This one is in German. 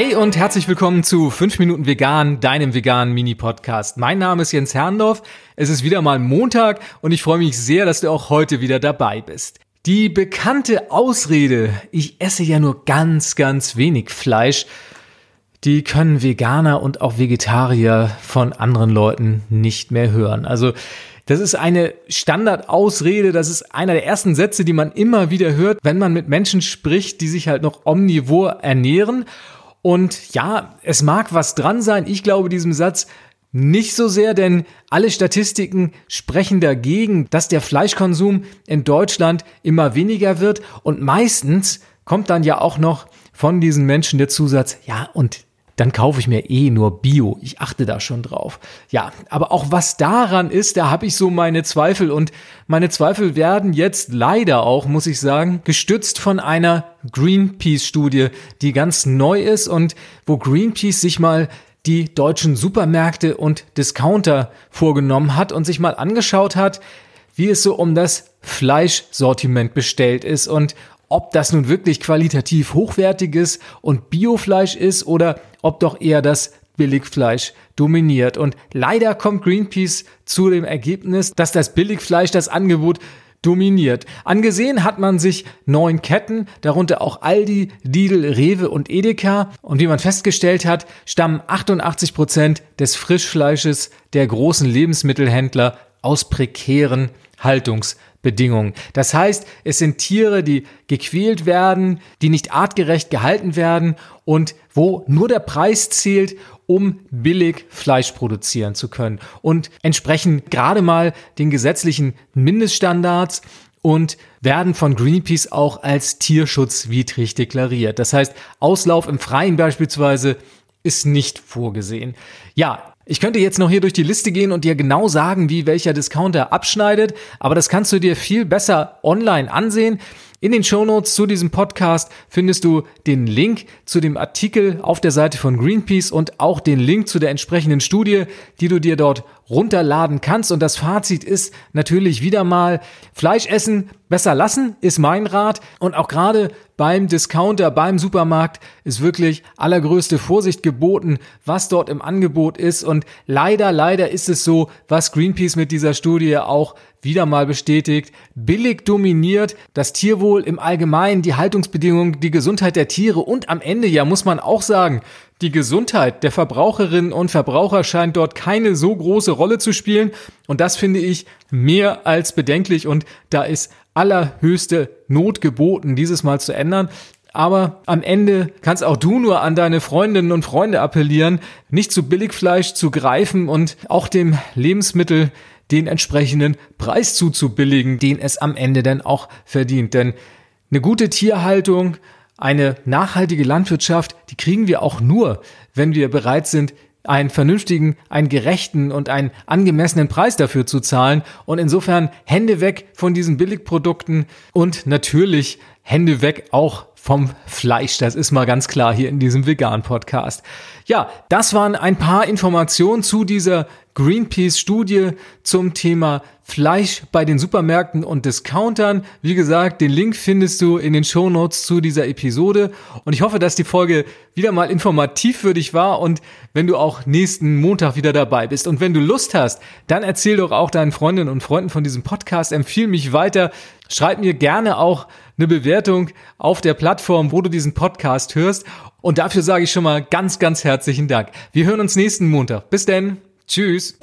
Hey und herzlich willkommen zu 5 Minuten Vegan, deinem veganen Mini-Podcast. Mein Name ist Jens Herrndorf. Es ist wieder mal Montag und ich freue mich sehr, dass du auch heute wieder dabei bist. Die bekannte Ausrede, ich esse ja nur ganz, ganz wenig Fleisch, die können Veganer und auch Vegetarier von anderen Leuten nicht mehr hören. Also das ist eine Standardausrede, das ist einer der ersten Sätze, die man immer wieder hört, wenn man mit Menschen spricht, die sich halt noch omnivor ernähren. Und ja, es mag was dran sein. Ich glaube diesem Satz nicht so sehr, denn alle Statistiken sprechen dagegen, dass der Fleischkonsum in Deutschland immer weniger wird. Und meistens kommt dann ja auch noch von diesen Menschen der Zusatz, ja, und dann kaufe ich mir eh nur Bio. Ich achte da schon drauf. Ja, aber auch was daran ist, da habe ich so meine Zweifel und meine Zweifel werden jetzt leider auch, muss ich sagen, gestützt von einer Greenpeace-Studie, die ganz neu ist und wo Greenpeace sich mal die deutschen Supermärkte und Discounter vorgenommen hat und sich mal angeschaut hat, wie es so um das Fleischsortiment bestellt ist und ob das nun wirklich qualitativ hochwertiges und Biofleisch ist oder ob doch eher das Billigfleisch dominiert. Und leider kommt Greenpeace zu dem Ergebnis, dass das Billigfleisch das Angebot dominiert. Angesehen hat man sich neun Ketten, darunter auch Aldi, Lidl, Rewe und Edeka. Und wie man festgestellt hat, stammen 88 Prozent des Frischfleisches der großen Lebensmittelhändler aus prekären Haltungsbedingungen. Das heißt, es sind Tiere, die gequält werden, die nicht artgerecht gehalten werden und wo nur der Preis zählt, um billig Fleisch produzieren zu können und entsprechen gerade mal den gesetzlichen Mindeststandards und werden von Greenpeace auch als tierschutzwidrig deklariert. Das heißt, Auslauf im Freien beispielsweise ist nicht vorgesehen. Ja, ich könnte jetzt noch hier durch die Liste gehen und dir genau sagen, wie welcher Discounter abschneidet, aber das kannst du dir viel besser online ansehen. In den Shownotes zu diesem Podcast findest du den Link zu dem Artikel auf der Seite von Greenpeace und auch den Link zu der entsprechenden Studie, die du dir dort runterladen kannst. Und das Fazit ist natürlich wieder mal, Fleisch essen besser lassen, ist mein Rat. Und auch gerade beim Discounter, beim Supermarkt ist wirklich allergrößte Vorsicht geboten, was dort im Angebot ist. Und leider, leider ist es so, was Greenpeace mit dieser Studie auch wieder mal bestätigt, billig dominiert, das Tierwohl im Allgemeinen, die Haltungsbedingungen, die Gesundheit der Tiere und am Ende ja muss man auch sagen, die Gesundheit der Verbraucherinnen und Verbraucher scheint dort keine so große Rolle zu spielen und das finde ich mehr als bedenklich und da ist allerhöchste Not geboten, dieses mal zu ändern. Aber am Ende kannst auch du nur an deine Freundinnen und Freunde appellieren, nicht zu Billigfleisch zu greifen und auch dem Lebensmittel den entsprechenden Preis zuzubilligen, den es am Ende dann auch verdient. Denn eine gute Tierhaltung, eine nachhaltige Landwirtschaft, die kriegen wir auch nur, wenn wir bereit sind, einen vernünftigen, einen gerechten und einen angemessenen Preis dafür zu zahlen. Und insofern Hände weg von diesen Billigprodukten und natürlich Hände weg auch vom Fleisch. Das ist mal ganz klar hier in diesem Vegan-Podcast. Ja, das waren ein paar Informationen zu dieser Greenpeace-Studie zum Thema Fleisch bei den Supermärkten und Discountern. Wie gesagt, den Link findest du in den Show Notes zu dieser Episode. Und ich hoffe, dass die Folge wieder mal informativ für dich war und wenn du auch nächsten Montag wieder dabei bist. Und wenn du Lust hast, dann erzähl doch auch deinen Freundinnen und Freunden von diesem Podcast. Empfiehl mich weiter. Schreib mir gerne auch eine Bewertung auf der Plattform, wo du diesen Podcast hörst. Und dafür sage ich schon mal ganz, ganz herzlichen Dank. Wir hören uns nächsten Montag. Bis denn. Tschüss.